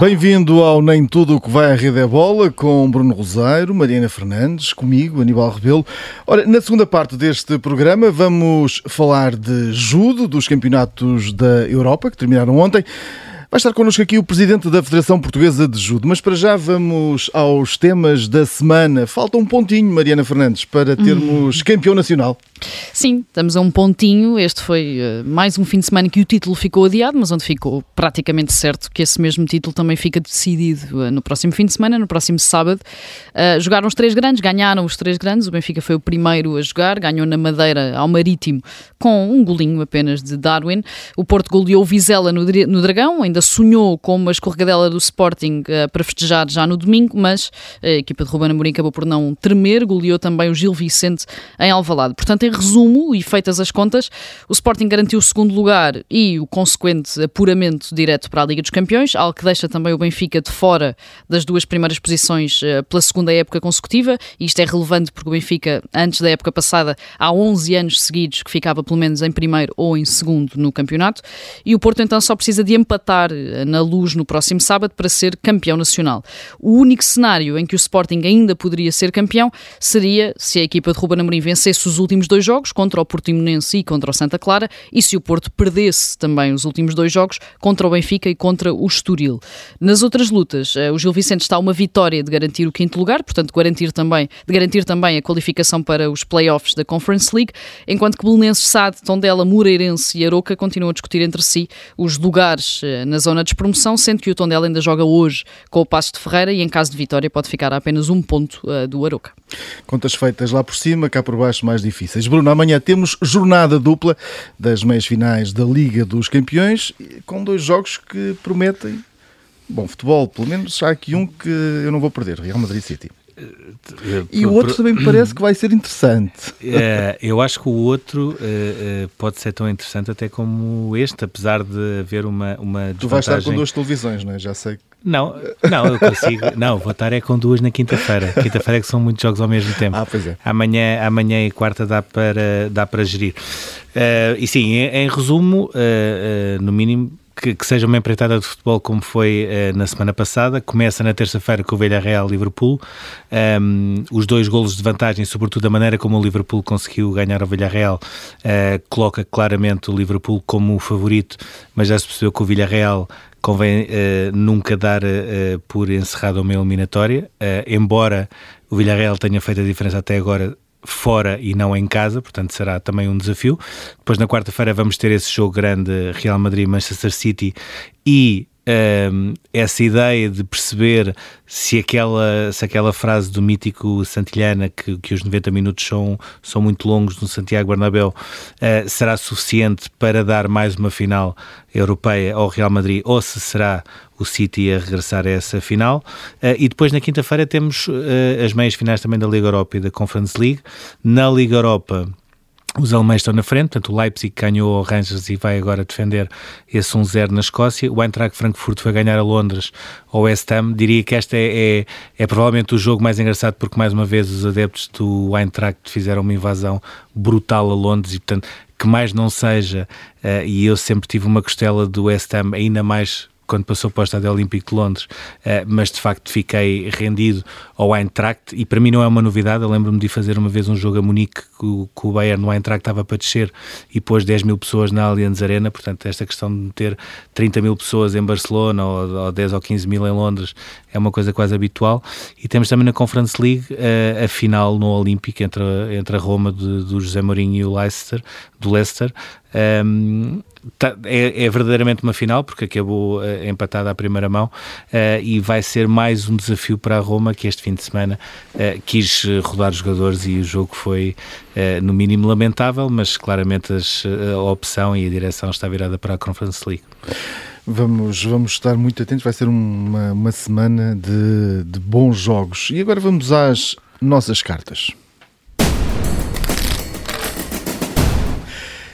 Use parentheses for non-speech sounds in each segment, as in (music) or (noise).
Bem-vindo ao Nem Tudo o que vai à Rede é Bola com Bruno Roseiro, Mariana Fernandes, comigo, Aníbal Rebelo. Ora, na segunda parte deste programa vamos falar de judo, dos campeonatos da Europa que terminaram ontem. Vai estar connosco aqui o presidente da Federação Portuguesa de Judo, mas para já vamos aos temas da semana. Falta um pontinho, Mariana Fernandes, para termos hum. campeão nacional. Sim, estamos a um pontinho. Este foi uh, mais um fim de semana que o título ficou adiado, mas onde ficou praticamente certo que esse mesmo título também fica decidido uh, no próximo fim de semana, no próximo sábado. Uh, jogaram os três grandes, ganharam os três grandes. O Benfica foi o primeiro a jogar, ganhou na Madeira ao Marítimo com um golinho apenas de Darwin. O Porto goleou o Vizela no, no Dragão, ainda sonhou com uma escorregadela do Sporting para festejar já no domingo, mas a equipa de Ruben Amorim acabou por não tremer, goleou também o Gil Vicente em Alvalade. Portanto, em resumo, e feitas as contas, o Sporting garantiu o segundo lugar e o consequente apuramento direto para a Liga dos Campeões, algo que deixa também o Benfica de fora das duas primeiras posições eh, pela segunda época consecutiva, e isto é relevante porque o Benfica, antes da época passada, há 11 anos seguidos que ficava pelo menos em primeiro ou em segundo no campeonato, e o Porto então só precisa de empatar eh, na luz no próximo sábado para ser campeão nacional. O único cenário em que o Sporting ainda poderia ser campeão seria se a equipa de Ruben Amorim vencesse os últimos dois jogos, contra o Portimonense e contra o Santa Clara, e se o Porto perdesse também os últimos dois jogos, contra o Benfica e contra o Estoril. Nas outras lutas, eh, o Gil Vicente está uma vitória de garantir o quinto lugar, portanto, garantir também, de garantir também a qualificação para os playoffs da Conference League, enquanto que Belenenses, Sade, Tondela, Moreirense e Aroca continuam a discutir entre si os lugares eh, na zona de promoção, sendo que o Tondela ainda joga hoje com o Passo de Ferreira e em caso de vitória pode ficar a apenas um ponto uh, do Aroca. Contas feitas lá por cima, cá por baixo mais difíceis. Bruno, amanhã temos jornada dupla das meias finais da Liga dos Campeões, com dois jogos que prometem bom futebol. Pelo menos há aqui um que eu não vou perder: Real Madrid City. E o outro também me parece que vai ser interessante. É, eu acho que o outro uh, uh, pode ser tão interessante até como este, apesar de haver uma, uma Tu vais estar com duas televisões, não é? Já sei. Não, não, eu consigo. (laughs) Não, vou estar é com duas na quinta-feira. Quinta-feira é que são muitos jogos ao mesmo tempo. Ah, pois é. Amanhã, amanhã e quarta dá para, dá para gerir. Uh, e sim, em, em resumo, no mínimo, que, que, seja uma empreitada de futebol como foi uh, na semana passada. Começa na terça-feira com o Villarreal-Liverpool. Um, ehm, os dois golos de vantagem, sobretudo a maneira como o Liverpool conseguiu ganhar o Villarreal, uh, coloca claramente o Liverpool como o favorito, mas já se percebeu que o Villarreal convém uh, nunca dar por encerrado uma eliminatória, embora o Villarreal tenha feito a diferença até agora fora e não em casa, portanto será também um desafio. Depois na quarta-feira vamos ter esse jogo grande Real Madrid-Manchester City e um, essa ideia de perceber se aquela, se aquela frase do mítico Santillana, que, que os 90 minutos são, são muito longos no Santiago Bernabéu, uh, será suficiente para dar mais uma final europeia ao Real Madrid, ou se será o City a regressar a essa final. Uh, e depois na quinta-feira temos uh, as meias finais também da Liga Europa e da Conference League. Na Liga Europa os alemães estão na frente, portanto o Leipzig ganhou ao Rangers e vai agora defender esse 1-0 na Escócia. O Eintracht Frankfurt vai ganhar a Londres ao West Ham. Diria que este é, é, é, provavelmente o jogo mais engraçado porque mais uma vez os adeptos do Eintracht fizeram uma invasão brutal a Londres e portanto que mais não seja, uh, e eu sempre tive uma costela do West Ham ainda mais quando passou para o Estádio Olímpico de Londres, uh, mas de facto fiquei rendido ao Eintracht e para mim não é uma novidade. Eu lembro-me de fazer uma vez um jogo a Munique que que o Bayern no Eintracht estava para descer e pôs 10 mil pessoas na Allianz Arena. Portanto, esta questão de ter 30 mil pessoas em Barcelona ou, ou 10 ou 15 mil em Londres é uma coisa quase habitual. E temos também na Conference League uh, a final no Olímpico entre, entre a Roma de, do José Mourinho e o Leicester, do Leicester. Um, Tá, é, é, verdadeiramente uma final, porque acabou uh, empatada à primeira mão uh, e vai ser mais um desafio para a Roma, que este fim de semana uh, quis rodar os jogadores e o jogo foi, no mínimo, lamentável, mas claramente as, a opção e a direção está virada para a Conference League. Vamos, vamos estar muito atentos, vai ser uma, uma semana de, de bons jogos. E agora vamos às nossas cartas.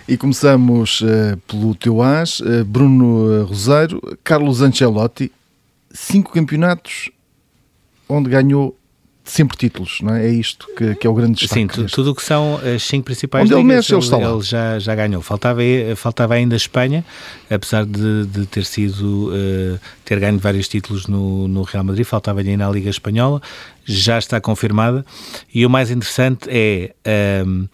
E começamos uh, pelo teu as, uh, Bruno Roseiro, Carlos Ancelotti, cinco campeonatos onde ganhou sempre títulos, não é? É isto que, que é o grande destaque. Sim, tudo o que são as cinco principais Onde ligas, ele, mexe, ele, ele já, já ganhou. Faltava, faltava ainda a Espanha, apesar de, de ter sido uh, ter ganho vários títulos no, no Real Madrid, faltava-lhe ainda a Liga Espanhola, já está confirmada. E o mais interessante é um,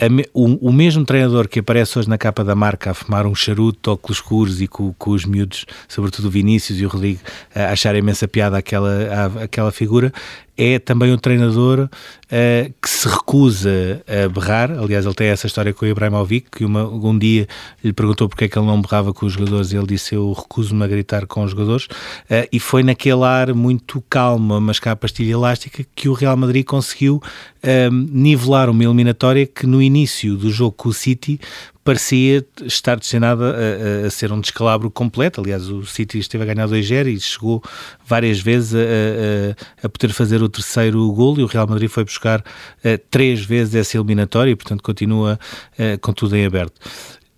a, o, o, mesmo treinador que aparece hoje na capa da marca a fumar um charuto, óculos escuros e com, com os miúdos, sobretudo o Vinícius e o Rodrigo, a achar imensa piada aquela, aquela figura, é também um treinador uh, que se recusa a berrar. Aliás, ele tem essa história com o Ibrahimovic, que uma, um dia lhe perguntou porque é que ele não berrava com os jogadores e ele disse eu recuso-me a gritar com os jogadores. Uh, e foi naquele ar muito calmo, mas cá a pastilha elástica, que o Real Madrid conseguiu uh, nivelar uma eliminatória que no início do jogo com o City parecia estar destinada a, a, a, ser um descalabro completo. Aliás, o City esteve a ganhar 2-0 e chegou várias vezes a, a, poder fazer o terceiro gol e o Real Madrid foi buscar uh, três vezes essa eliminatória e, portanto, continua uh, com tudo em aberto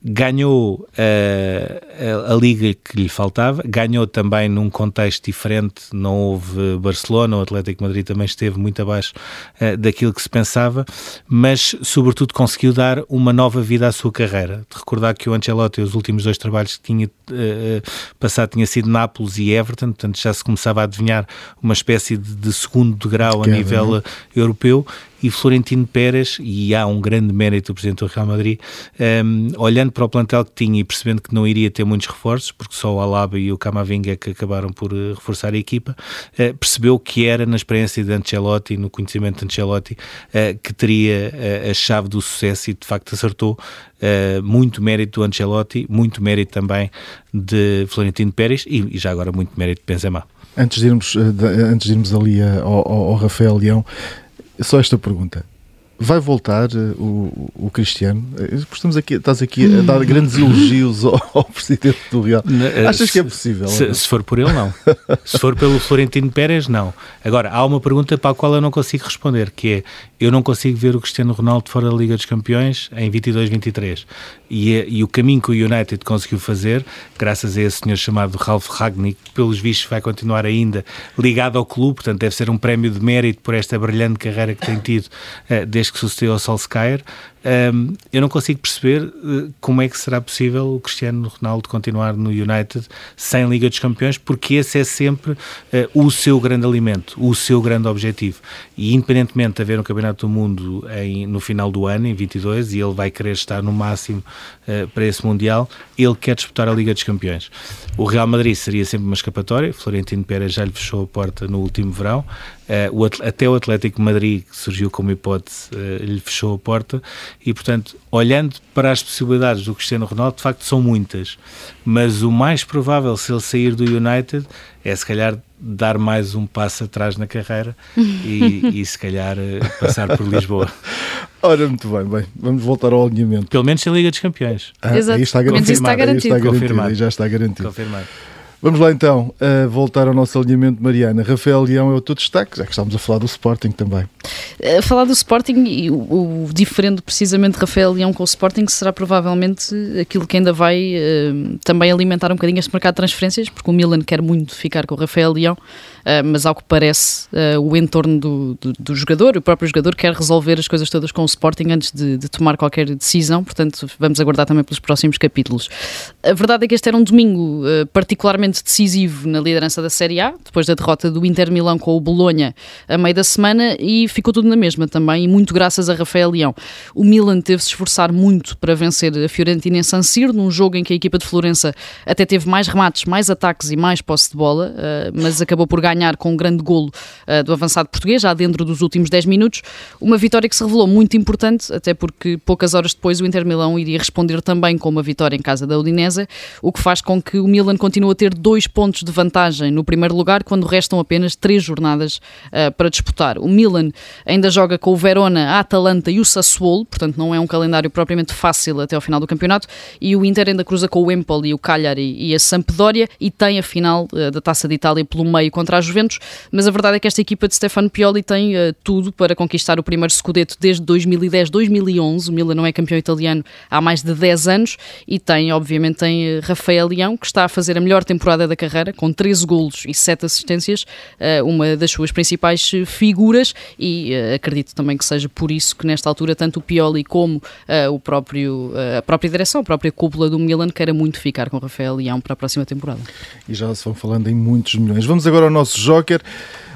ganhou uh, a, a, liga que lhe faltava, ganhou também num contexto diferente, não houve Barcelona, o Atlético Madrid também esteve muito abaixo uh, daquilo que se pensava, mas sobretudo conseguiu dar uma nova vida à sua carreira. De recordar que o Ancelotti, os últimos dois trabalhos que tinha uh, passado, tinha sido Nápoles e Everton, portanto já se começava a adivinhar uma espécie de, de segundo degrau de a nível né? europeu, e Florentino Pérez, e há um grande mérito do Presidente do Real Madrid, um, ehm, olhando para o plantel que tinha e percebendo que não iria ter muitos reforços, porque só o Alaba e o Camavinga é que acabaram por uh, reforçar a equipa, uh, percebeu que era na experiência de Ancelotti, no conhecimento de Ancelotti, uh, que teria a chave do sucesso e de facto acertou. muito mérito do Ancelotti, muito mérito também de Florentino Pérez e, e já agora muito mérito de Benzema. Antes de irmos, antes de irmos ali ao, ao Rafael Leão, só esta pergunta. Vai voltar uh, o, o Cristiano? Eh, estamos aqui, estás aqui a dar grandes (laughs) elogios ao, ao presidente do Real. Eh, Achas se, que é possível? Se, se, for por ele, não. se for pelo Florentino Pérez, não. Agora, há uma pergunta para a qual eu não consigo responder, que é, eu não consigo ver o Cristiano Ronaldo fora da Liga dos Campeões em 22-23. E, e, o caminho que o United conseguiu fazer, graças a esse senhor chamado Ralf Ragnick, pelos vistos vai continuar ainda ligado ao clube, portanto deve ser um prémio de mérito por esta brilhante carreira que tem tido uh, desde que sucedeu ao Solskjaer. Um, eu não consigo perceber uh, como é que será possível o Cristiano Ronaldo continuar no United sem Liga dos Campeões, porque esse é sempre uh, o seu grande alimento, o seu grande objetivo. E independentemente de haver um Campeonato do Mundo em, no final do ano, em 22, e ele vai querer estar no máximo uh, para esse Mundial, ele quer disputar a Liga dos Campeões. O Real Madrid seria sempre uma escapatória, Florentino Pérez já lhe fechou a porta no último verão, o, até o Atlético Madrid, que surgiu como hipótese, lhe fechou a porta e, portanto, olhando para as possibilidades do Cristiano Ronaldo, de facto são muitas. Mas o mais provável, se ele sair do United, é se calhar dar mais um passo atrás na carreira e, (laughs) e se calhar eh, passar por Lisboa. (laughs) Ora, muito bem, bem, vamos voltar ao alinhamento. Pelo menos em Liga dos Campeões. Ah, Exato. Aí está garantido. Aí está garantido. Aí já está garantido. Confirmado. Vamos lá então voltar ao nosso alinhamento, Mariana. Rafael Leão é o teu destaque, já que estamos a falar do Sporting também. A falar do Sporting e o, o diferente precisamente Rafael Leão com o Sporting será provavelmente aquilo que ainda vai uh, também alimentar um bocadinho este mercado de transferências, porque o Milan quer muito ficar com o Rafael Leão, mas ao que parece uh, o entorno do, do, do, jogador, o próprio jogador quer resolver as coisas todas com o Sporting antes de, de tomar qualquer decisão, portanto vamos aguardar também pelos próximos capítulos. A verdade é que este era um domingo particularmente decisivo na liderança da Série A, depois da derrota do Inter Milão com o Bolonha a meio da semana e ficou tudo na mesma também, e muito graças a Rafael Leão. O Milan teve-se esforçar muito para vencer a Fiorentina em San Siro, num jogo em que a equipa de Florença até teve mais remates, mais ataques e mais posse de bola, mas acabou por ganhar com um grande golo eh, do avançado português, já dentro dos últimos 10 minutos. Uma vitória que se revelou muito importante, até porque poucas horas depois o Inter Milão iria responder também com uma vitória em casa da Udinese, o que faz com que o Milan continue a ter dois pontos de vantagem no primeiro lugar, quando restam apenas três jornadas uh, para disputar. O Milan ainda joga com o Verona, a Atalanta e o Sassuolo, portanto não é um calendário propriamente fácil até ao final do campeonato, e o Inter ainda cruza com o Empoli, o Cagliari e a Sampdoria, e tem a final uh, da Taça de Itália pelo meio contra a a Juventus, mas a verdade é que esta equipa de Stefano Pioli tem uh, tudo para conquistar o primeiro Scudetto desde 2010-2011. O Milan não é campeão italiano há mais de 10 anos e tem, obviamente, tem uh, Rafael Leão, que está a fazer a melhor temporada da carreira, com 13 golos e 7 assistências, uh, uma das suas principais figuras e acredito também que seja por isso que nesta altura tanto o Pioli como o próprio, a própria direção, a própria cúpula do Milan queira muito ficar com Rafael Leão para a próxima temporada. E já se vão falando em muitos milhões. Vamos agora ao nosso Joker.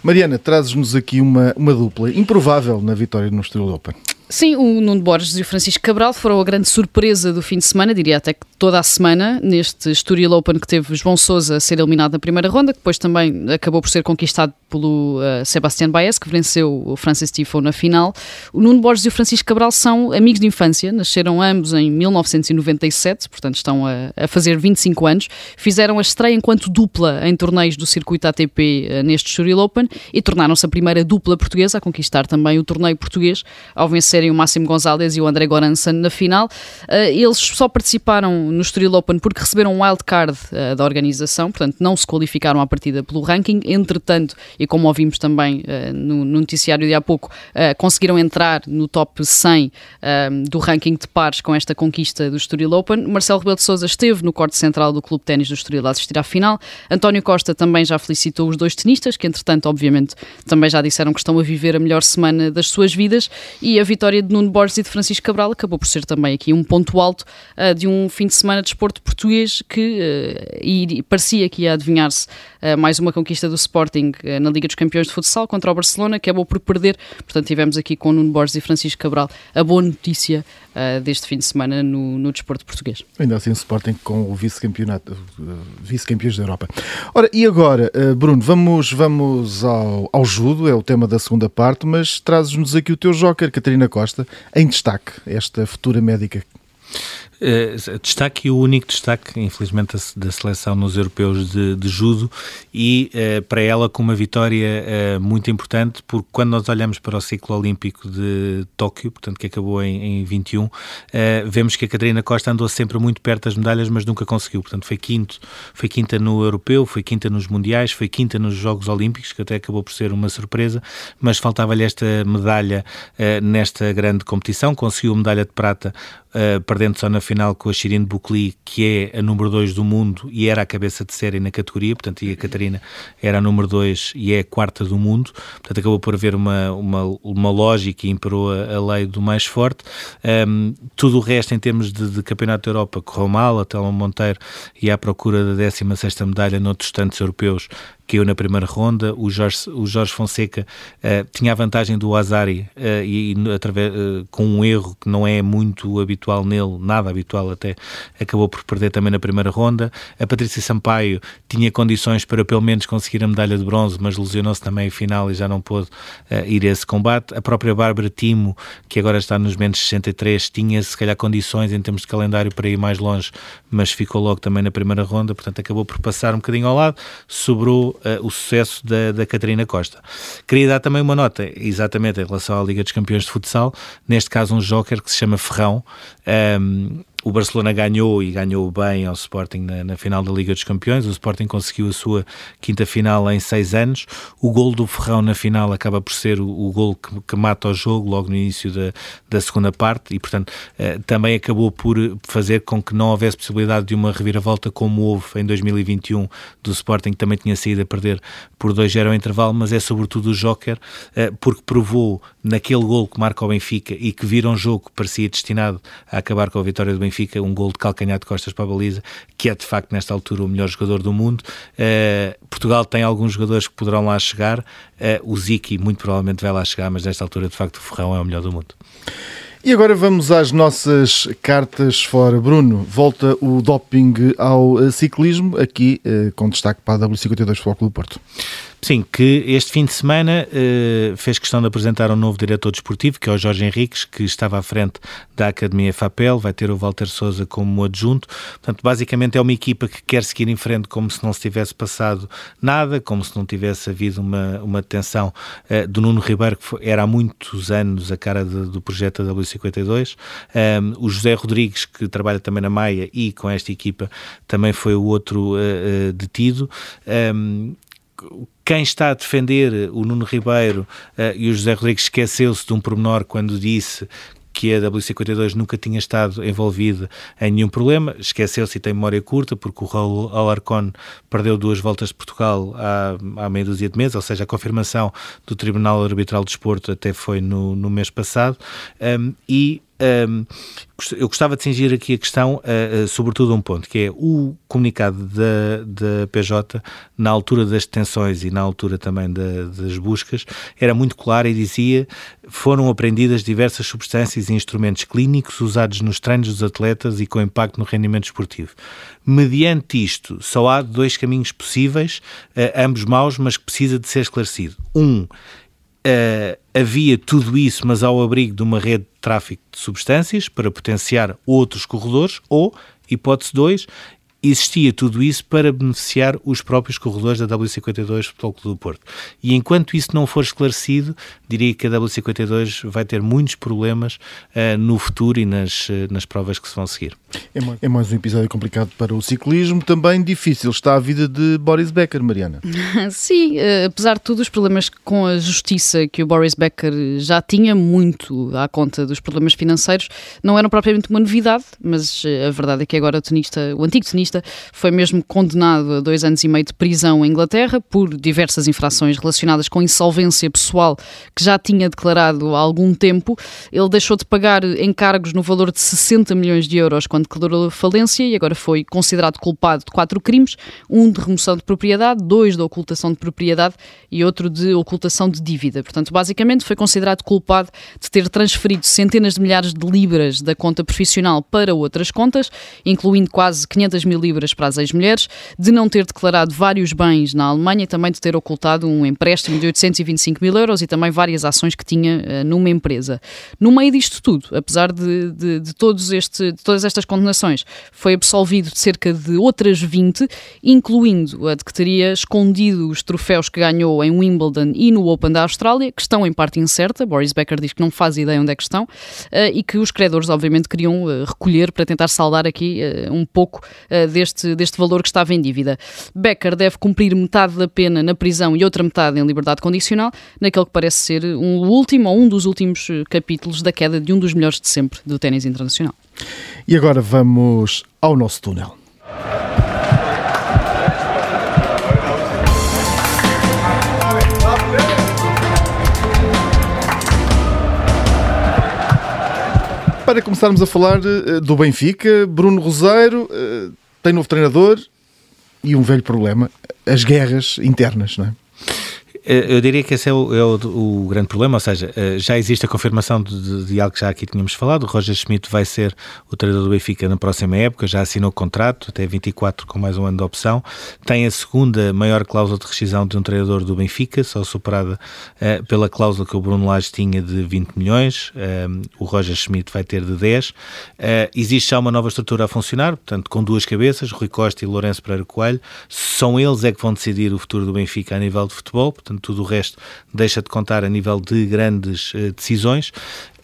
Mariana, trazes-nos aqui uma, uma dupla improvável na vitória no Estoril Open. Sim, o Nuno Borges e o Francisco Cabral foram a grande surpresa do fim de semana, diria até que toda a semana, neste Estoril Open que teve João Sousa a ser eliminado na primeira ronda, que depois também acabou por ser conquistado pelo uh, Sebastián Baez, que venceu o Francis Tifo na final. O Nuno Borges e o Francisco Cabral são amigos de infância, nasceram ambos em 1997, portanto estão a, a fazer 25 anos, fizeram a estreia enquanto dupla em torneios do circuito ATP uh, eh, neste Estoril Open e tornaram-se a primeira dupla portuguesa a conquistar também o torneio português ao vencerem o Máximo Gonzalez e o André Goranson na final. Uh, eles só participaram no Estoril Open porque receberam um wildcard uh, da organização, portanto não se qualificaram à partida pelo ranking. Entretanto, e como ouvimos também uh, no, no, noticiário de há pouco, conseguiram entrar no top 100 do ranking de pares com esta conquista do Estoril Open. Marcelo Rebelo de Sousa esteve no corte central do Clube de Ténis do Estoril a assistir à final. António Costa também já felicitou os dois tenistas, que entretanto, obviamente, também já disseram que estão a viver a melhor semana das suas vidas e a vitória de Nuno Borges e de Francisco Cabral acabou por ser também aqui um ponto alto de um fim de semana de desporto português que uh, parecia que ia adivinhar-se uh, mais uma conquista do Sporting uh, na Liga dos Campeões de Futsal contra o Barcelona, que acabou por perder. Portanto, tivemos aqui com Nuno Borges e Francisco Cabral a boa notícia deste fim de semana no, no desporto português. Ainda assim, o Sporting com o vice-campeonato, vice-campeões da Europa. Ora, e agora, Bruno, vamos, vamos ao, ao judo, é o tema da segunda parte, mas trazes-nos aqui o teu joker, Catarina Costa, em destaque, esta futura médica Uh, destaque o único destaque, infelizmente, da, seleção nos europeus de, de judo e uh, para ela com uma vitória uh, muito importante, porque quando nós olhamos para o ciclo olímpico de Tóquio, portanto que acabou em, em 21, vemos que a Catarina Costa andou sempre muito perto das medalhas, mas nunca conseguiu. Portanto, foi quinto, foi quinta no europeu, foi quinta nos mundiais, foi quinta nos Jogos Olímpicos, que até acabou por ser uma surpresa, mas faltava-lhe esta medalha nesta grande competição, conseguiu a medalha de prata perdendo só na final com a Shirin Bukli, que é a número 2 do mundo e era a cabeça de série na categoria, portanto, e a Catarina era a número 2 e é a quarta do mundo, portanto, acabou por haver uma, uma, uma lógica e imperou a, a lei do mais forte. Um, tudo o resto, em termos de, de Campeonato da Europa, correu mal, a Telma Monteiro ia à procura da 16 medalha noutros tantos europeus caiu na primeira ronda. O Jorge, o Jorge Fonseca uh, tinha a vantagem do Azari uh, e, e através, uh, com um erro que não é muito habitual nele, nada habitual até, acabou por perder também na primeira ronda. A Patrícia Sampaio tinha condições para pelo menos conseguir a medalha de bronze, mas lesionou-se também em final e já não pôde ir a esse combate. A própria Bárbara Timo, que agora está nos menos 63, tinha se calhar condições em termos de calendário para ir mais longe, mas ficou logo também na primeira ronda, portanto acabou por passar um bocadinho ao lado. Sobrou uh, o sucesso da, da Catarina Costa. Queria dar também uma nota, exatamente em relação à Liga dos Campeões de Futsal, neste caso um joker que se chama Ferrão. Um, ehm, o Barcelona ganhou e ganhou bem ao Sporting na, na, final da Liga dos Campeões. O Sporting conseguiu a sua quinta final em seis anos. O gol do Ferrão na final acaba por ser o, o gol que, que, mata o jogo logo no início da, da segunda parte e, portanto, eh, também acabou por fazer com que não houvesse possibilidade de uma reviravolta como houve em 2021 do Sporting, que também tinha saído a perder por 2-0 ao intervalo, mas é sobretudo o Joker, eh, porque provou naquele gol que marca o Benfica e que vira um jogo que parecia destinado a acabar com a vitória do Benfica Benfica, um gol de calcanhar de costas para a baliza, que é de facto nesta altura o melhor jogador do mundo. Uh, Portugal tem alguns jogadores que poderão lá chegar, uh, o Ziki muito provavelmente vai lá chegar, mas nesta altura de facto o Ferrão é o melhor do mundo. E agora vamos às nossas cartas fora. Bruno, volta o doping ao eh, ciclismo, aqui com destaque para a W52 Futebol Clube Porto. Sim, que este fim de semana uh, fez questão de apresentar um novo diretor desportivo, que é o Jorge Henriques, que estava à frente da Academia FAPEL, vai ter o Walter Souza como adjunto. Portanto, basicamente é uma equipa que quer seguir em frente como se não se tivesse passado nada, como se não tivesse havido uma, uma detenção uh, do Nuno Ribeiro, que foi, era há muitos anos a cara de, do projeto da W52. Um, o José Rodrigues, que trabalha também na Maia e com esta equipa, também foi o outro uh, detido. Um, quem está a defender o Nuno Ribeiro uh, e o José Rodrigues esqueceu-se de um pormenor quando disse que a WC52 nunca tinha estado envolvida em nenhum problema, esqueceu-se e tem memória curta, porque o Raul Alarcón perdeu duas voltas de Portugal há, há meia dúzia de meses, ou seja, a confirmação do Tribunal Arbitral de Desporto até foi no, no mês passado, um, e eu gostava de cingir aqui a questão, uh, uh, sobretudo um ponto, que é o comunicado da, da PJ, na altura das detenções e na altura também da, das buscas, era muito claro e dizia foram apreendidas diversas substâncias e instrumentos clínicos usados nos treinos dos atletas e com impacto no rendimento esportivo. Mediante isto, só há dois caminhos possíveis, uh, ambos maus, mas que precisa de ser esclarecido. Um, havia tudo isso, mas ao abrigo de uma rede de tráfico de substâncias para potenciar outros corredores, ou, hipótese 2, existia tudo isso para beneficiar os próprios corredores da W52 Futebol Clube do Porto. E enquanto isso não for esclarecido, diria que a W52 vai ter muitos problemas uh, no futuro e nas, uh, nas provas que se vão seguir. É mais, é mais um episódio complicado para o ciclismo, também difícil está a vida de Boris Becker, Mariana. (laughs) Sim, uh, apesar de tudo, os problemas com a justiça que o Boris Becker já tinha muito à conta dos problemas financeiros não eram propriamente uma novidade, mas a verdade é que agora o tenista, o antigo tenista foi mesmo condenado a dois anos e meio de prisão em Inglaterra por diversas infrações relacionadas com insolvência pessoal que já tinha declarado há algum tempo. Ele deixou de pagar encargos no valor de 60 milhões de euros quando declarou falência e agora foi considerado culpado de quatro crimes: um de remoção de propriedade, dois de ocultação de propriedade e outro de ocultação de dívida. Portanto, basicamente foi considerado culpado de ter transferido centenas de milhares de libras da conta profissional para outras contas, incluindo quase 500 mil libras para as ex-mulheres, de não ter declarado vários bens na Alemanha e também de ter ocultado um empréstimo de 825 mil euros e também várias ações que tinha uh, numa empresa. No meio disto tudo, apesar de, de, de, todos este, de todas estas condenações, foi absolvido de cerca de outras 20, incluindo a de que teria escondido os troféus que ganhou em Wimbledon e no Open da Austrália, que estão em parte incerta. Boris Becker diz que não faz ideia onde é que estão uh, e que os credores, obviamente, queriam uh, recolher para tentar saldar aqui um pouco deste, deste valor que estava em dívida. Becker deve cumprir metade da pena na prisão e outra metade em liberdade condicional, naquele que parece ser um último ou um dos últimos eh, capítulos da queda de um dos melhores de sempre do ténis internacional. E agora vamos ao nosso túnel. Para começarmos a falar uh, do Benfica, Bruno Roseiro uh, tem novo treinador e um velho problema, as guerras internas, não é? Eh, eu diria que esse é o, é o, o, grande problema, ou seja, eh, já existe a confirmação de, de, algo que já aqui tínhamos falado. O Roger Schmidt vai ser o treinador do Benfica na próxima época, já assinou o contrato até 24 com mais um ano de opção. Tem a segunda maior cláusula de rescisão de um treinador do Benfica, só superada uh, pela cláusula que o Bruno Lage tinha de 20 milhões. Uh, o Roger Schmidt vai ter de 10. Uh, existe já uma nova estrutura a funcionar, portanto, com duas cabeças, Rui Costa e Lourenço Pereira Coelho. São eles é que vão decidir o futuro do Benfica a nível de futebol, portanto, portanto tudo o resto deixa de contar a nível de grandes uh, decisões.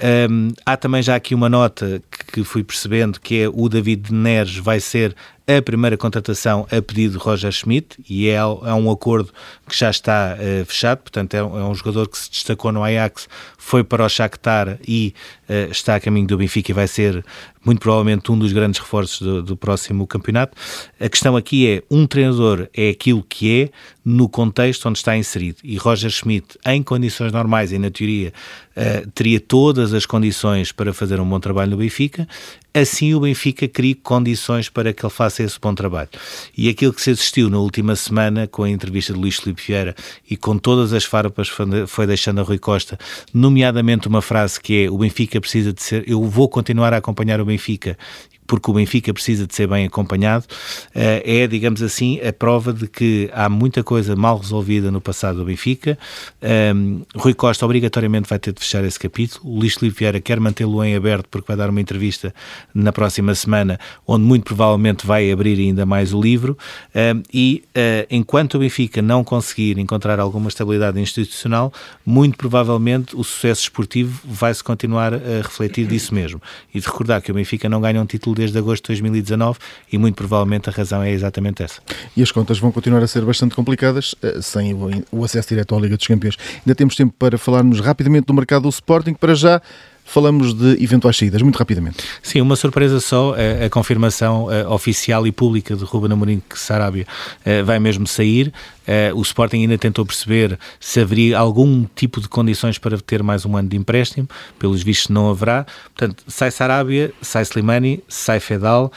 Um, há também já aqui uma nota que, fui percebendo que é o David Neres vai ser a primeira contratação a pedido de Roger Schmidt e é, é um acordo que já está uh, fechado, portanto é um, é um, jogador que se destacou no Ajax, foi para o Shakhtar e uh, está a caminho do Benfica e vai ser muito provavelmente um dos grandes reforços do, do, próximo campeonato. A questão aqui é, um treinador é aquilo que é no contexto onde está inserido e Roger Schmidt, em condições normais e na teoria, uh, teria todas as condições para fazer um bom trabalho no Benfica, assim o Benfica cria condições para que ele faça esse bom trabalho. E aquilo que se assistiu na última semana, com a entrevista de Luís Filipe Vieira e com todas as farpas foi deixando a Rui Costa, nomeadamente uma frase que é o Benfica precisa de ser, eu vou continuar a acompanhar o Benfica porque o Benfica precisa de ser bem acompanhado, eh, é, digamos assim, a prova de que há muita coisa mal resolvida no passado do Benfica. Um, Rui Costa obrigatoriamente vai ter de fechar esse capítulo. O Filipe Vieira quer mantê-lo em aberto porque vai dar uma entrevista na próxima semana, onde muito provavelmente vai abrir ainda mais o livro. Um, e uh, enquanto o Benfica não conseguir encontrar alguma estabilidade institucional, muito provavelmente o sucesso esportivo vai-se continuar a refletir disso mesmo. E de recordar que o Benfica não ganha um título desde agosto de 2019 e muito provavelmente a razão é exatamente essa. E as contas vão continuar a ser bastante complicadas eh, sem o acesso direto à Liga dos Campeões. Ainda temos tempo para falarmos rapidamente do mercado do Sporting, para já falamos de eventuais saídas, muito rapidamente. Sim, uma surpresa só, a, a confirmação a, oficial e pública de Ruben Amorim que Sarabia a, vai mesmo sair. o Sporting ainda tentou perceber se haveria algum tipo de condições para ter mais um ano de empréstimo, pelos vistos não haverá. Portanto, sai Sarabia, sai Slimani, sai Fedal,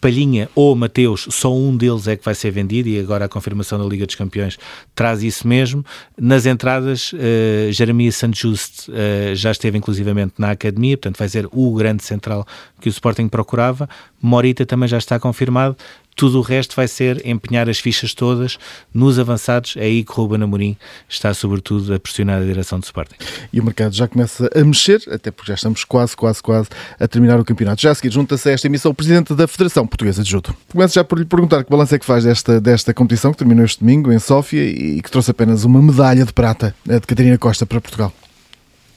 Palhinha ou Mateus, só um deles é que vai ser vendido e agora a confirmação da Liga dos Campeões traz isso mesmo. Nas entradas, uh, Jeremias Santos uh, já esteve inclusivamente na academia, portanto vai ser o grande central que o Sporting procurava. Morita também já está confirmado. Tudo o resto vai ser empenhar as fichas todas nos avançados. É aí que o Ruben Amorim está, sobretudo, a pressionar a direção do Sporting. E o mercado já começa a mexer, até porque já estamos quase, quase, quase a terminar o campeonato. Já a seguir, junta-se a esta emissão o Presidente da Federação Portuguesa de Judo. Começo já por lhe perguntar que balanço é que faz desta, desta competição que terminou este domingo em Sófia e que trouxe apenas uma medalha de prata de Catarina Costa para Portugal.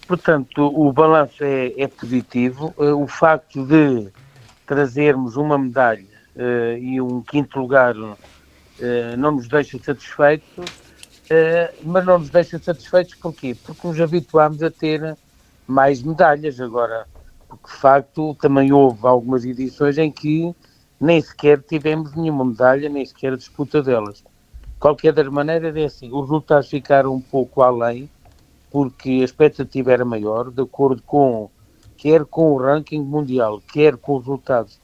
Portanto, o balanço é, é positivo. Eh, o facto de trazermos uma medalha uh, e um quinto lugar uh, não nos deixa satisfeitos, uh, mas não nos deixa satisfeitos porquê? Porque nos habituámos a ter mais medalhas agora, porque de facto também houve algumas edições em que nem sequer tivemos nenhuma medalha, nem sequer a disputa delas. Qualquer das maneiras é assim, os resultados ficaram um pouco além, porque a expectativa era maior, de acordo com, quer com o ranking mundial, quer com os resultados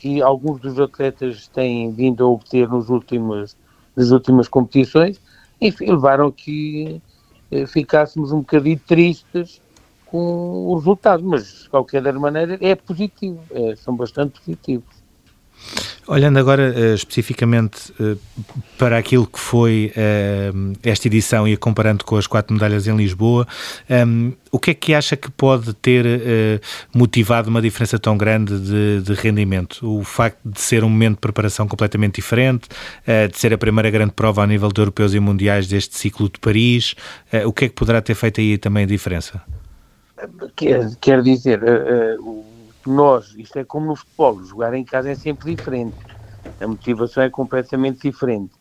que alguns dos atletas têm vindo a obter nos últimos, nas últimas competições, enfim, levaram que eh, ficássemos um bocadinho tristes com o resultado, mas de qualquer maneira é positivo, é, são bastante positivos. Olhando agora uh, especificamente uh, para aquilo que foi uh, esta edição e comparando com as quatro medalhas em Lisboa, um, o que é que acha que pode ter motivado uma diferença tão grande de, de, rendimento? O facto de ser um momento de preparação completamente diferente, de ser a primeira grande prova a nível de europeus e mundiais deste ciclo de Paris, o que é que poderá ter feito aí também a diferença? Quer, quer dizer, nós, isto é como no futebol, jogar em casa é sempre diferente. A motivação é completamente diferente.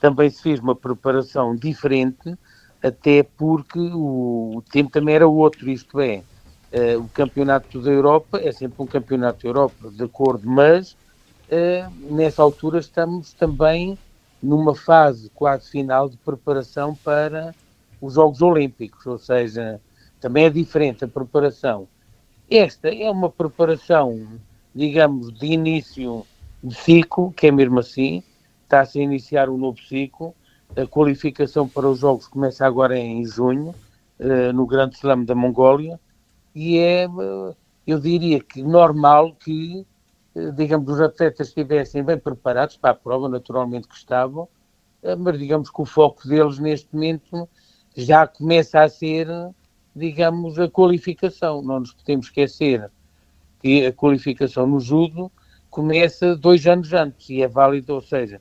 Também se fez uma preparação diferente, até porque o, tempo também era outro, isto é, uh, o campeonato da Europa é sempre um campeonato da Europa, de acordo, mas uh, nessa altura estamos também numa fase quase final de preparação para os Jogos Olímpicos, ou seja, também é diferente a preparação esta é uma preparação, digamos, de início de ciclo, que é mesmo assim, está-se a iniciar um novo ciclo. A qualificação para os Jogos começa agora em junho, eh, no Grande Slam da Mongólia, e é, eh, eu diria que normal que, eh, digamos, os atletas estivessem bem preparados para a prova, naturalmente que estavam, mas digamos que o foco deles neste momento já começa a ser digamos, a qualificação. Não nos podemos esquecer que a qualificação no judo começa dois anos antes e é válido, ou seja,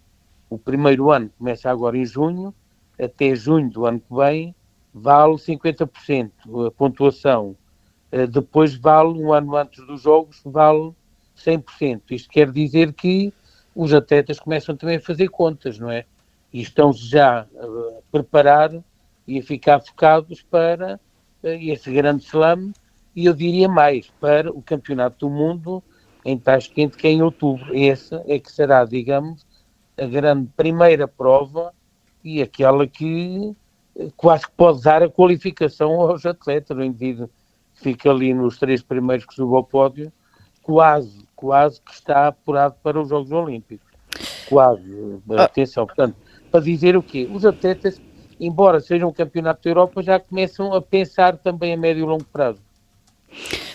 o primeiro ano começa agora em junho, até junho do ano que vem, vale 50% a pontuação. Eh, depois vale, um ano antes dos jogos, vale 100%. Isto quer dizer que os atletas começam também a fazer contas, não é? E estão-se já a preparar e a ficar focados para esse grande slam, e eu diria mais, para o Campeonato do Mundo em Tashkent, que é em outubro. Essa é que será, digamos, a grande primeira prova e aquela que eh, quase que pode dar a qualificação aos atletas, no indivíduo fica ali nos três primeiros que subiu ao pódio, quase, quase que está apurado para os Jogos Olímpicos. Quase. Ah. Atenção, portanto, para dizer o quê? Os atletas embora seja um campeonato da Europa, já começam a pensar também a médio e longo prazo.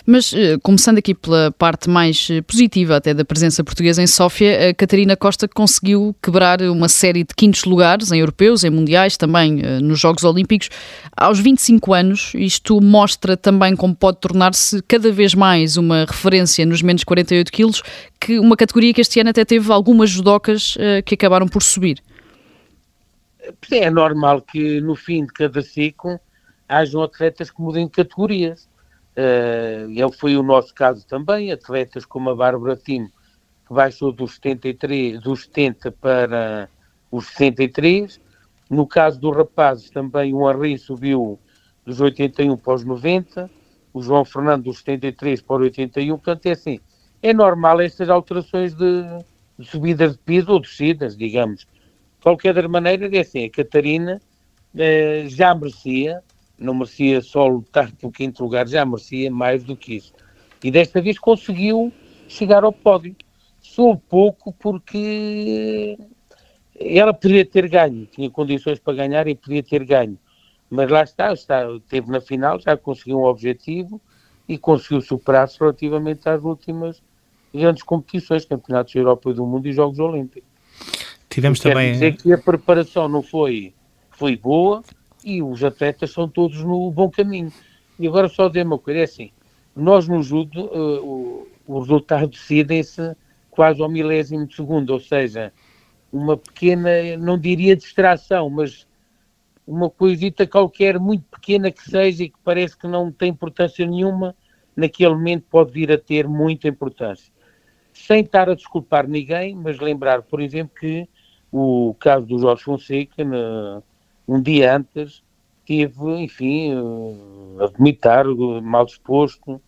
Mas, eh, começando aqui pela parte mais eh, positiva até da presença portuguesa em Sófia, a Catarina Costa conseguiu quebrar uma série de quintos lugares em europeus, em mundiais, também eh, nos Jogos Olímpicos. Aos 25 anos, isto mostra também como pode tornar-se cada vez mais uma referência nos menos 48 quilos, que uma categoria que este ano até teve algumas judocas que acabaram por subir é normal que no fim de cada ciclo hajam atletas que mudem de categorias. Uh, foi o nosso caso também, atletas como a Bárbara Timo, que baixou dos 73, dos 70 para os 63. No caso dos rapazes, também o Henri subiu dos 81 para os 90, o João Fernando dos 73 para os 81. Portanto, é assim, é normal estas alterações de, de subidas de piso ou descidas, digamos. Qualquer maneira, é assim, a Catarina eh, já merecia, não merecia só lutar pelo quinto lugar, já merecia mais do que isso. E desta vez conseguiu chegar ao pódio. Sou pouco porque ela poderia ter ganho, tinha condições para ganhar e podia ter ganho. Mas lá está, está teve na final, já conseguiu um objetivo e conseguiu superar-se relativamente às últimas grandes competições, Campeonatos da Europa e do Mundo e Jogos Olímpicos. Tivemos Quer também. dizer que a preparação não foi, foi boa e os atletas são todos no bom caminho. E agora só dizer uma coisa: é assim, nós no judo, uh, o, o resultado decidem-se quase ao milésimo de segundo, ou seja, uma pequena, não diria distração, mas uma coisita qualquer muito pequena que seja e que parece que não tem importância nenhuma, naquele momento pode vir a ter muita importância. Sem estar a desculpar ninguém, mas lembrar, por exemplo, que o caso do Jorge Fonseca, na, um dia antes, teve, enfim, a vomitar, mal disposto,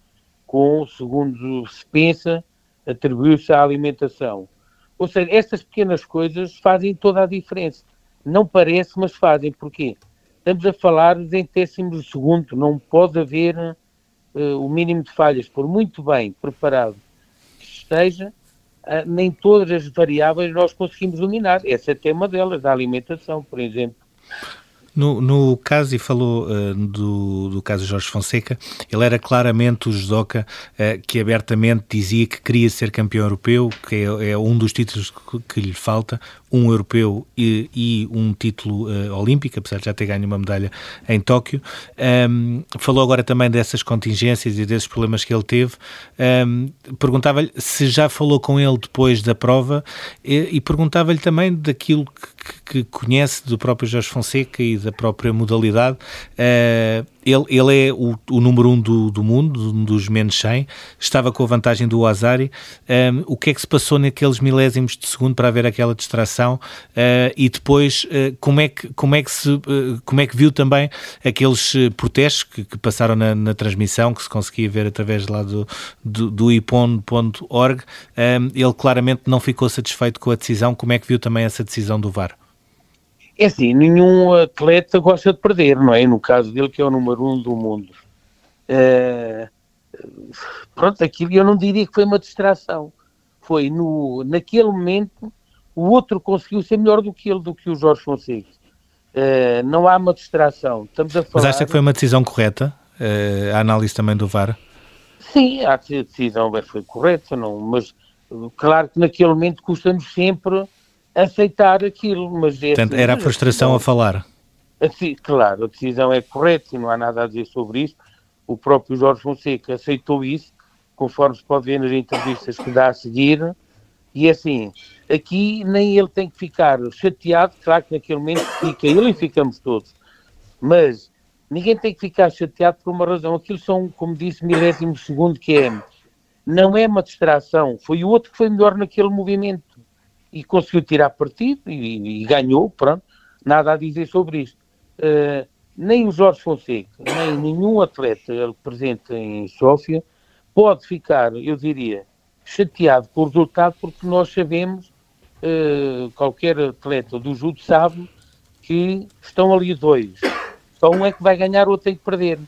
com, segundo se pensa, atribuiu-se à alimentação. Ou seja, essas pequenas coisas fazem toda a diferença. Não parece, mas fazem. Porquê? Estamos a falar em décimos de segundo, não pode haver uh, o mínimo de falhas, por muito bem preparado que esteja, uh, nem todas as variáveis nós conseguimos dominar. Essa é tema delas, da alimentação, por exemplo. No, no caso, e falou uh, do, do caso Jorge Fonseca, ele era claramente o judoca uh, que abertamente dizia que queria ser campeão europeu, que é, é um dos títulos que, que, lhe falta, um europeu e, e um título uh, olímpico, apesar de já ter ganho uma medalha em Tóquio. Um, falou agora também dessas contingências e desses problemas que ele teve. Um, perguntava-lhe se já falou com ele depois da prova e, e perguntava-lhe também daquilo que, que conhece do próprio Jorge Fonseca e da própria modalidade. Uh, ele, ele é o, o número um do, do mundo, um dos menos 100, estava com a vantagem do Azari. Ehm, o que é que se passou naqueles milésimos de segundo para haver aquela distração? Uh, e depois, uh, como, é que, como, é que se, uh, como é que viu também aqueles protestos que, que passaram na, na, transmissão, que se conseguia ver através lá do, do, do ipon.org? Ehm, ele claramente não ficou satisfeito com a decisão. Como é que viu também essa decisão do VAR? É assim, nenhum atleta gosta de perder, não é? No caso dele, que é o número um do mundo. Uh, pronto, aquilo eu não diria que foi uma distração. Foi no, naquele momento o outro conseguiu ser melhor do que ele, do que o Jorge Fonseca. Uh, não há uma distração. Estamos a falar... Mas acha que foi uma decisão correta? Uh, a análise também do VAR? Sim, a decisão foi correta, não, mas claro que naquele momento custa-nos sempre aceitar aquilo. Mas é Portanto, era a frustração a, falar. Assim, claro, a decisão é correta e não há nada a dizer sobre isso. O próprio Jorge Fonseca aceitou isso, conforme se pode ver nas entrevistas que dá a seguir. E é assim, aqui nem ele tem que ficar chateado, claro que naquele momento fica ele e ficamos todos. Mas ninguém tem que ficar chateado por uma razão. Aquilo são, como disse, milésimos segundo que é. Não é uma distração. Foi o outro que foi melhor naquele movimento e conseguiu tirar partido e, e, ganhou, pronto, nada a dizer sobre isto. Uh, nem o Jorge Fonseca, nem nenhum atleta presente em Sófia pode ficar, eu diria, chateado com o resultado, porque nós sabemos, uh, qualquer atleta do judo sabe que estão ali dois. Só um é que vai ganhar, o outro tem que perder.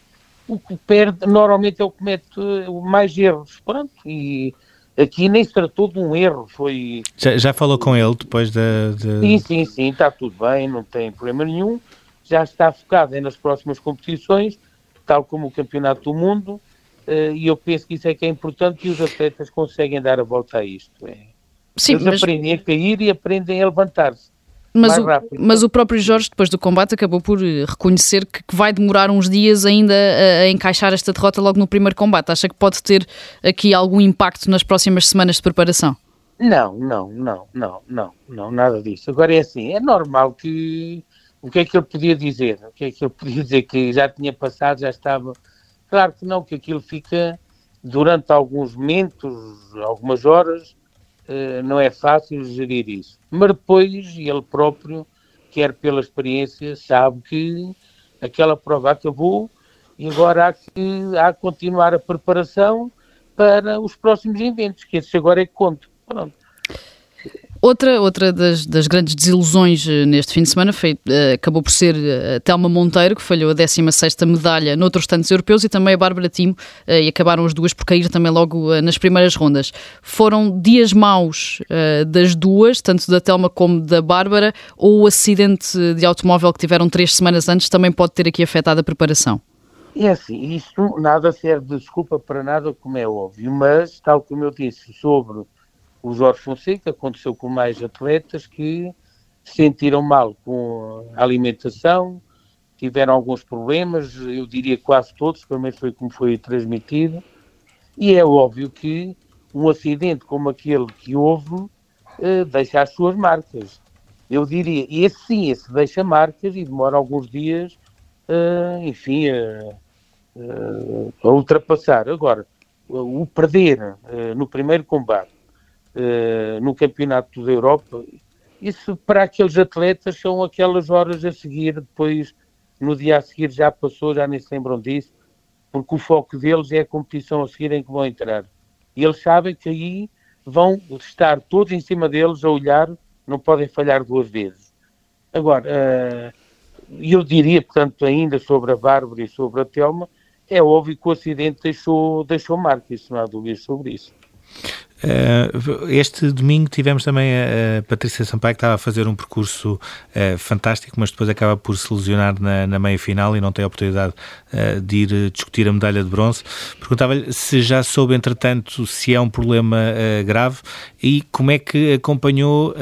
O que perde, normalmente é o que comete mais erros. Pronto, e Aqui nem se tratou de um erro, foi... Já, já falou com ele depois da... De... Sim, sim, sim, está tudo bem, não tem problema nenhum. Já está focado nas próximas competições, tal como o Campeonato do Mundo, uh, e eu penso que isso é que é importante e os atletas conseguem dar a volta a isto. É. Sim, Eles mas... aprendem a cair e aprendem a levantar-se. Mas o, mas o, próprio Jorge, depois do combate, acabou por eh, reconhecer que, que vai demorar uns dias ainda a, a, encaixar esta derrota logo no primeiro combate. Acha que pode ter aqui algum impacto nas próximas semanas de preparação? Não, não, não, não, não, não, nada disso. Agora é assim, é normal que. O que é que ele podia dizer? O que é que ele (laughs) podia dizer? Que já tinha passado, já estava. Claro que não, que aquilo fica durante alguns momentos, algumas horas, não é fácil gerir isso. Mas depois ele próprio, quer pela experiência, sabe que aquela prova acabou e agora há que, há que continuar a preparação para os próximos eventos, que esse agora é que conto. Pronto. Outra, outra das, das, grandes desilusões eh, neste fim de semana foi, uh, acabou por ser a uh, Telma Monteiro, que falhou a 16 medalha noutros tantos europeus, e também a Bárbara Timo, e acabaram as duas por cair também logo nas primeiras rondas. Foram dias maus das duas, tanto da Telma como da Bárbara, ou o acidente de automóvel que tiveram três semanas antes também pode ter aqui afetado a preparação? É assim, isto nada serve de desculpa para nada, como é óbvio, mas, tal como eu disse, sobre o Jorge Fonseca, aconteceu com mais atletas que se sentiram mal com a alimentação, tiveram alguns problemas, eu diria quase todos, pelo menos foi como foi transmitido, e é óbvio que um acidente como aquele que houve eh, deixa as suas marcas. Eu diria, e esse sim, esse deixa marcas e demora alguns dias, eh, enfim, a, a ultrapassar. Agora, o perder eh, no primeiro combate uh, no Campeonato da Europa. Isso para aqueles atletas são aquelas horas a seguir, depois no dia a seguir já passou, já nem se lembram disso, porque o foco deles é a competição a seguir em que vão entrar. E eles sabem que aí vão estar todos em cima deles a olhar, não podem falhar duas vezes. Agora, uh, eu diria, portanto, ainda sobre a Bárbara e sobre a Telma, é óbvio que o acidente deixou, deixou marca, isso não há dúvidas sobre isso. Uh, este domingo tivemos também a, Patrícia Sampaio que estava a fazer um percurso uh, fantástico, mas depois acaba por se lesionar na, na meia final e não tem a oportunidade uh, de ir discutir a medalha de bronze. Perguntava-lhe se já soube, entretanto, se é um problema grave e como é que acompanhou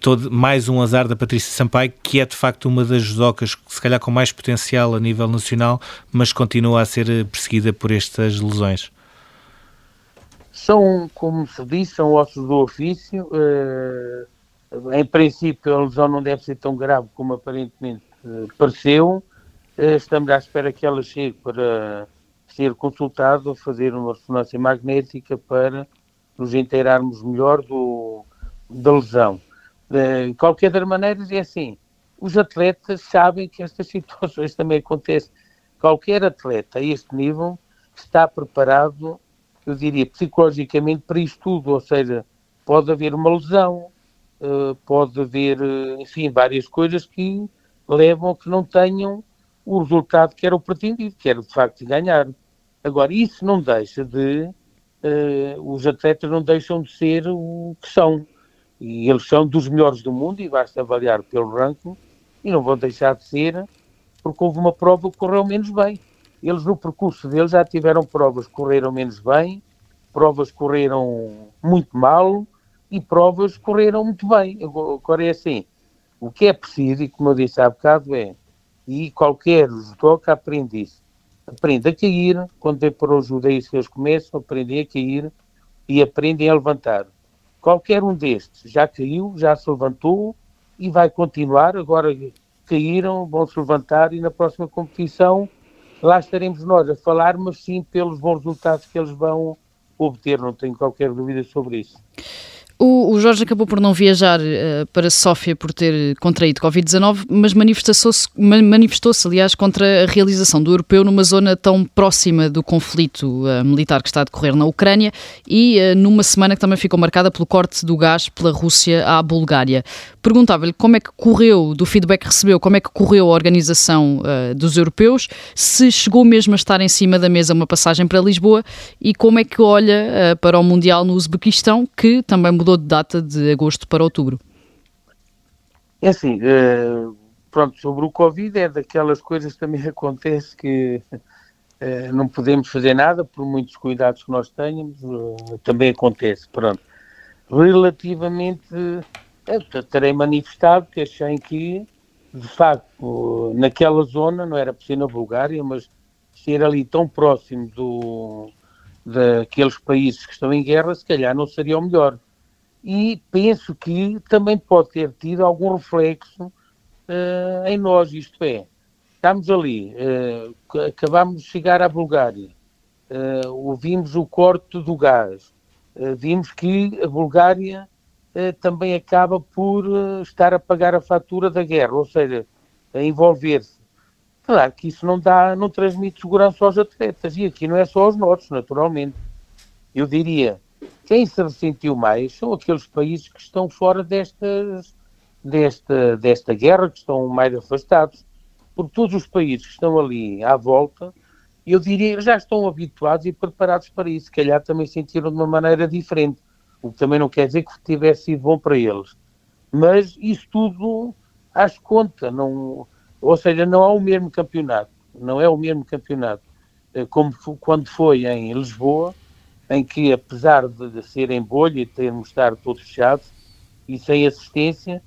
todo, mais um azar da Patrícia Sampaio, que é de facto uma das judocas, se calhar com mais potencial a nível nacional, mas continua a ser perseguida por estas lesões. São, como se diz, são ossos do ofício. Uh, em princípio, a lesão não deve ser tão grave como aparentemente uh, pareceu. Uh, estamos à espera que ela chegue para ser consultada, fazer uma ressonância magnética para nos inteirarmos melhor do, da lesão. De qualquer das maneiras, é assim: os atletas sabem que estas (laughs) situações também acontecem. Qualquer atleta a este nível está preparado eu diria, psicologicamente para isto tudo, ou seja, pode haver uma lesão, uh, pode haver, uh, enfim, várias coisas que levam a que não tenham o resultado que era o pretendido, que era de facto ganhar. Agora, isso não deixa de, uh, os atletas não deixam de ser o que são, e eles são dos melhores do mundo, e basta avaliar pelo ranking, e não vão deixar de ser, porque houve uma prova que correu menos bem eles no percurso deles já tiveram provas que correram menos bem, provas que correram muito mal e provas que correram muito bem. Agora é assim, o que é preciso, e como eu disse há bocado, é, e qualquer judoca aprende isso, aprende a cair, quando vem para o judo é isso que eles começam, aprendem a cair e aprendem a levantar. Qualquer um destes já caiu, já se levantou e vai continuar, agora caíram, vão se levantar e na próxima competição lá estaremos nós a falar, mas sim pelos bons resultados que eles vão obter, não tenho qualquer dúvida sobre isso. O, o, Jorge acabou por não viajar uh, para Sófia por ter contraído Covid-19, mas manifestou-se, manifestou aliás, contra a realização do europeu numa zona tão próxima do conflito uh, militar que está a decorrer na Ucrânia e uh, numa semana que também ficou marcada pelo corte do gás pela Rússia à Bulgária. Perguntava-lhe como é que correu, do feedback que recebeu, como é que correu a organização dos europeus, se chegou mesmo a estar em cima da mesa uma passagem para Lisboa e como é que olha para o Mundial no Uzbequistão, que também mudou mudou de data de agosto para outubro? É assim, uh, pronto, sobre o Covid é daquelas coisas que também (laughs) acontece que uh, não podemos fazer nada por muitos cuidados que nós tenhamos, uh, também acontece, pronto. Relativamente, eu terei manifestado que achei que, de facto, naquela zona, não era possível na Bulgária, mas ser ali tão próximo do, daqueles países que estão em guerra, se calhar não seria o melhor e penso que também pode ter tido algum reflexo uh, em nós, isto é, estamos ali, uh, acabámos de chegar à Bulgária, uh, ouvimos o corte do gás, vimos que a Bulgária também acaba por estar a pagar a fatura da guerra, ou seja, a envolver-se. Claro que isso não dá, não transmite segurança aos atletas, e aqui não é só aos nossos, naturalmente. Eu diria, quem se ressentiu mais são aqueles países que estão fora destas, desta, desta guerra, que estão mais afastados porque todos os países que estão ali à volta, eu diria, já estão habituados e preparados para isso. Se calhar também sentiram de uma maneira diferente, o que também não quer dizer que tivesse sido bom para eles. Mas isso tudo às conta, não, ou seja, não há o mesmo campeonato, não é o mesmo campeonato eh, como quando foi em Lisboa, em que apesar de, ser em bolha e termos estado todos fechados e sem assistência,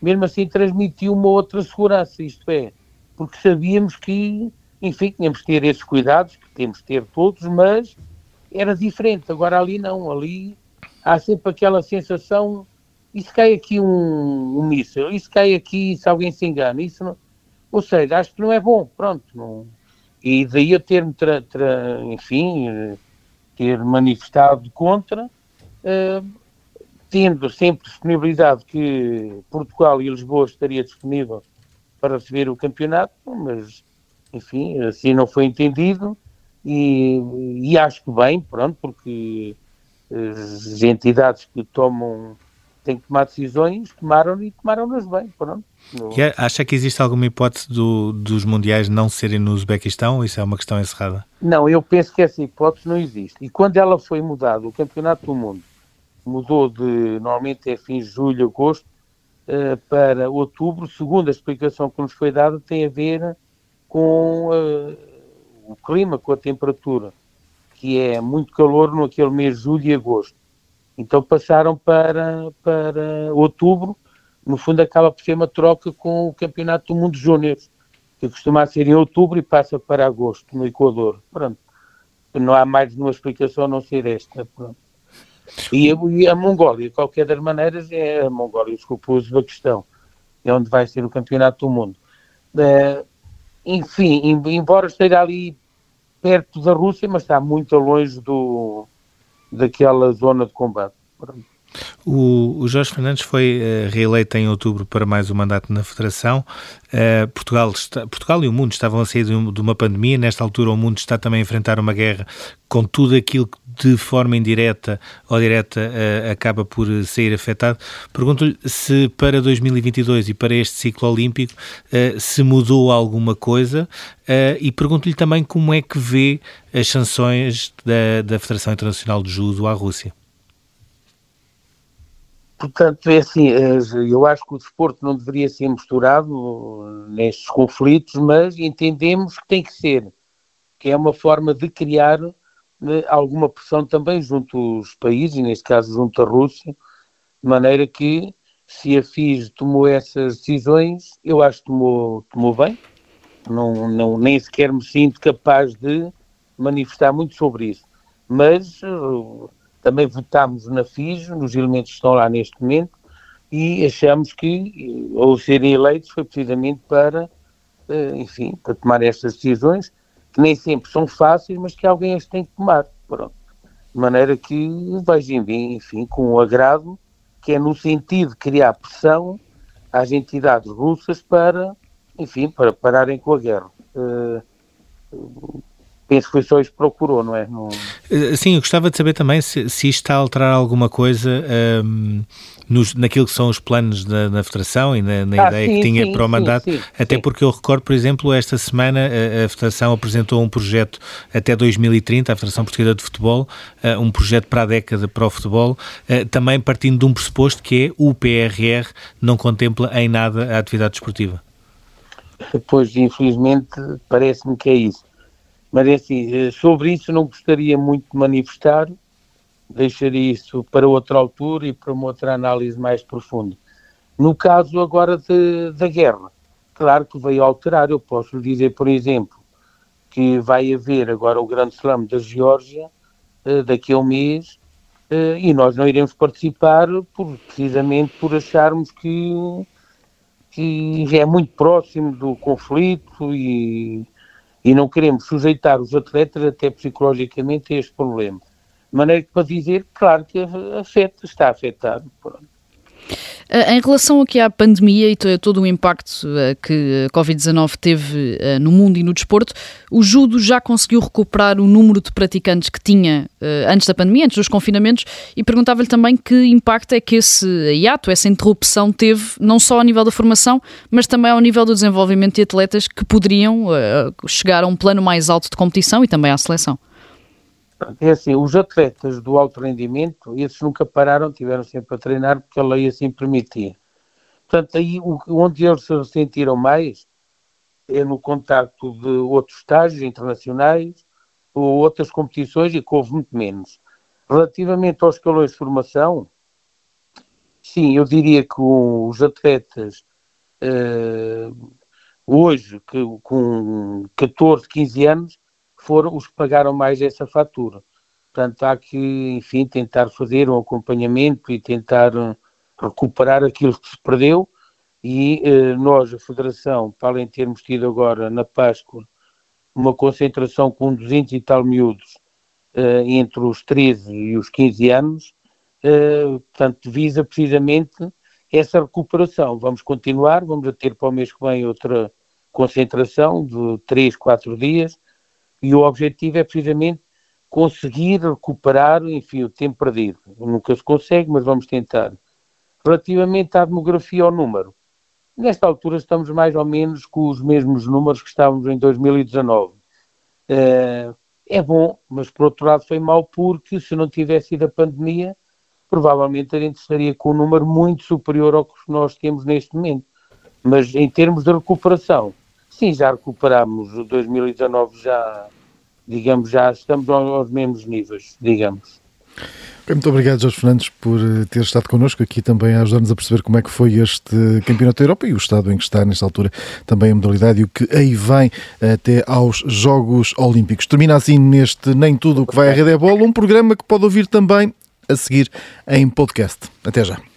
mesmo assim transmitiu uma outra segurança, isto é, porque sabíamos que, enfim, tínhamos que ter esses cuidados, que temos que ter todos, mas era diferente. Agora ali não, ali há sempre aquela sensação, se cai aqui um, um míssil, se cai aqui se alguém se engana, isso não, ou seja, acho que não é bom, pronto, não, e daí eu ter-me, enfim, ter manifestado contra, uh, tendo sempre disponibilidade que Portugal e Lisboa estaria disponível para receber o campeonato, mas enfim, assim não foi entendido e, e acho que bem, pronto, porque as entidades que tomam têm que tomar decisões, tomaram e tomaram-nas bem, pronto. É, acha que existe alguma hipótese do, dos mundiais não serem no Uzbequistão isso é uma questão encerrada? Não, eu penso que essa hipótese não existe. E quando ela foi mudada, o Campeonato do Mundo mudou de, normalmente é fins de julho, agosto, uh, para outubro, segundo a explicação que nos foi dada, tem a ver com uh, o clima, com a temperatura, que é muito calor no aquele mês de julho e agosto. Então passaram para, para outubro, no fundo acaba por ser uma troca com o Campeonato do Mundo Júnior, que costuma ser em outubro e passa para agosto, no Equador. Pronto. Não há mais nenhuma explicação a não ser esta. Pronto. E, e a Mongólia, de qualquer das maneiras, é a Mongólia, desculpa, o Uzbequistão, é onde vai ser o campeonato do mundo. Uh, enfim, embora esteja ali perto da Rússia, mas está muito longe do, daquela zona de combate. O, Jorge Fernandes foi uh, reeleito em outubro para mais um mandato na Federação. Uh, Portugal, está, Portugal e o mundo estavam a sair de, um, uma pandemia. Nesta altura, o mundo está também a enfrentar uma guerra com tudo aquilo que de forma indireta ou direta uh, acaba por sair afetado. Pergunto-lhe se para 2022 e para este ciclo olímpico se mudou alguma coisa e pergunto-lhe também como é que vê as sanções da, da Federação Internacional de Judo à Rússia. Portanto, é assim, eu acho que o desporto não deveria ser misturado nestes conflitos, mas entendemos que tem que ser, que é uma forma de criar né, alguma pressão também junto aos países, neste caso junto à Rússia, de maneira que se a FIS tomou essas decisões, eu acho que tomou, tomou bem, não, não, nem sequer me sinto capaz de manifestar muito sobre isso, mas também votámos na FIS, nos elementos que estão lá neste momento, e achamos que, ao serem eleitos, foi precisamente para, eh, enfim, para tomar estas decisões, que nem sempre são fáceis, mas que alguém as tem que tomar. Pronto. De maneira que vejo em enfim, com o agrado, que é no sentido de criar pressão às entidades russas para, enfim, para pararem com a guerra. Uh, penso que foi só isso que procurou, não é? Não... Eh, sim, eu gostava de saber também se, se isto está a alterar alguma coisa um, ehm, nos, naquilo que são os planos da, da Federação e na, na ah, ideia sim, que tinha sim, para o mandato, sim, até porque eu recordo, por exemplo, esta semana a, a, Federação apresentou um projeto até 2030, a Federação Portuguesa de Futebol, uh, um projeto para a década para o futebol, uh, também partindo de um pressuposto que é o PRR não contempla em nada a atividade desportiva. Pois, infelizmente, parece-me que é isso. Mas é assim, eh, sobre isso não gostaria muito de manifestar, deixaria isso para outra altura e para uma outra análise mais profunda. No caso agora de, da guerra, claro que veio alterar, eu posso dizer, por exemplo, que vai haver agora o grande slam da Geórgia uh, daqui a um mês uh, e nós não iremos participar por, precisamente por acharmos que, que é muito próximo do conflito e, e não queremos sujeitar os atletas até psicologicamente a este problema. De maneira que para dizer, claro que afeta, está afetado. Pronto. Eh, em relação aqui à pandemia e todo o impacto eh, que a Covid-19 teve eh, no mundo e no desporto, o judo já conseguiu recuperar o número de praticantes que tinha antes da pandemia, antes dos confinamentos, e perguntava-lhe também que impacto é que esse hiato, essa interrupção teve, não só a nível da formação, mas também ao nível do desenvolvimento de atletas que poderiam chegar a um plano mais alto de competição e também à seleção. É assim, os atletas do alto rendimento, esses nunca pararam, tiveram sempre a treinar porque a lei assim permitia. Portanto, aí onde eles se sentiram mais é no contacto de outros estágios internacionais ou outras competições e que houve muito menos. Relativamente aos escalões de formação, sim, eu diria que os atletas uh, hoje, que, com 14, 15 anos, foram os que pagaram mais essa fatura. Portanto, há que, enfim, tentar fazer um acompanhamento e tentar eh, recuperar aquilo que se perdeu. E eh, nós, a Federação, para além de termos tido agora na Páscoa uma concentração com 200 e tal miúdos eh, entre os 13 e os 15 anos, eh, portanto, visa precisamente essa recuperação. Vamos continuar, vamos ter para o mês que vem outra concentração de 3, 4 dias e o objetivo é precisamente conseguir recuperar, enfim, o tempo perdido. Nunca se consegue, mas vamos tentar. Relativamente à demografia ao número, nesta altura estamos mais ou menos com os mesmos números que estávamos em 2019. Eh, é bom, mas por outro lado foi mau porque se não tivesse sido a pandemia, provavelmente a gente estaria com um número muito superior ao que nós temos neste momento. Mas em termos de recuperação, sim, já recuperámos. 2019 já, digamos, já estamos aos mesmos níveis, digamos. Muito obrigado, Jorge Fernandes, por eh, ter estado connosco aqui também a ajudar-nos a perceber como é que foi este Campeonato da Europa e o estado em que está nesta altura também a modalidade e o que aí vem até aos Jogos Olímpicos. Termina assim neste Nem Tudo o que vai à Rede é Bola, um programa que pode ouvir também a seguir em podcast. Até já.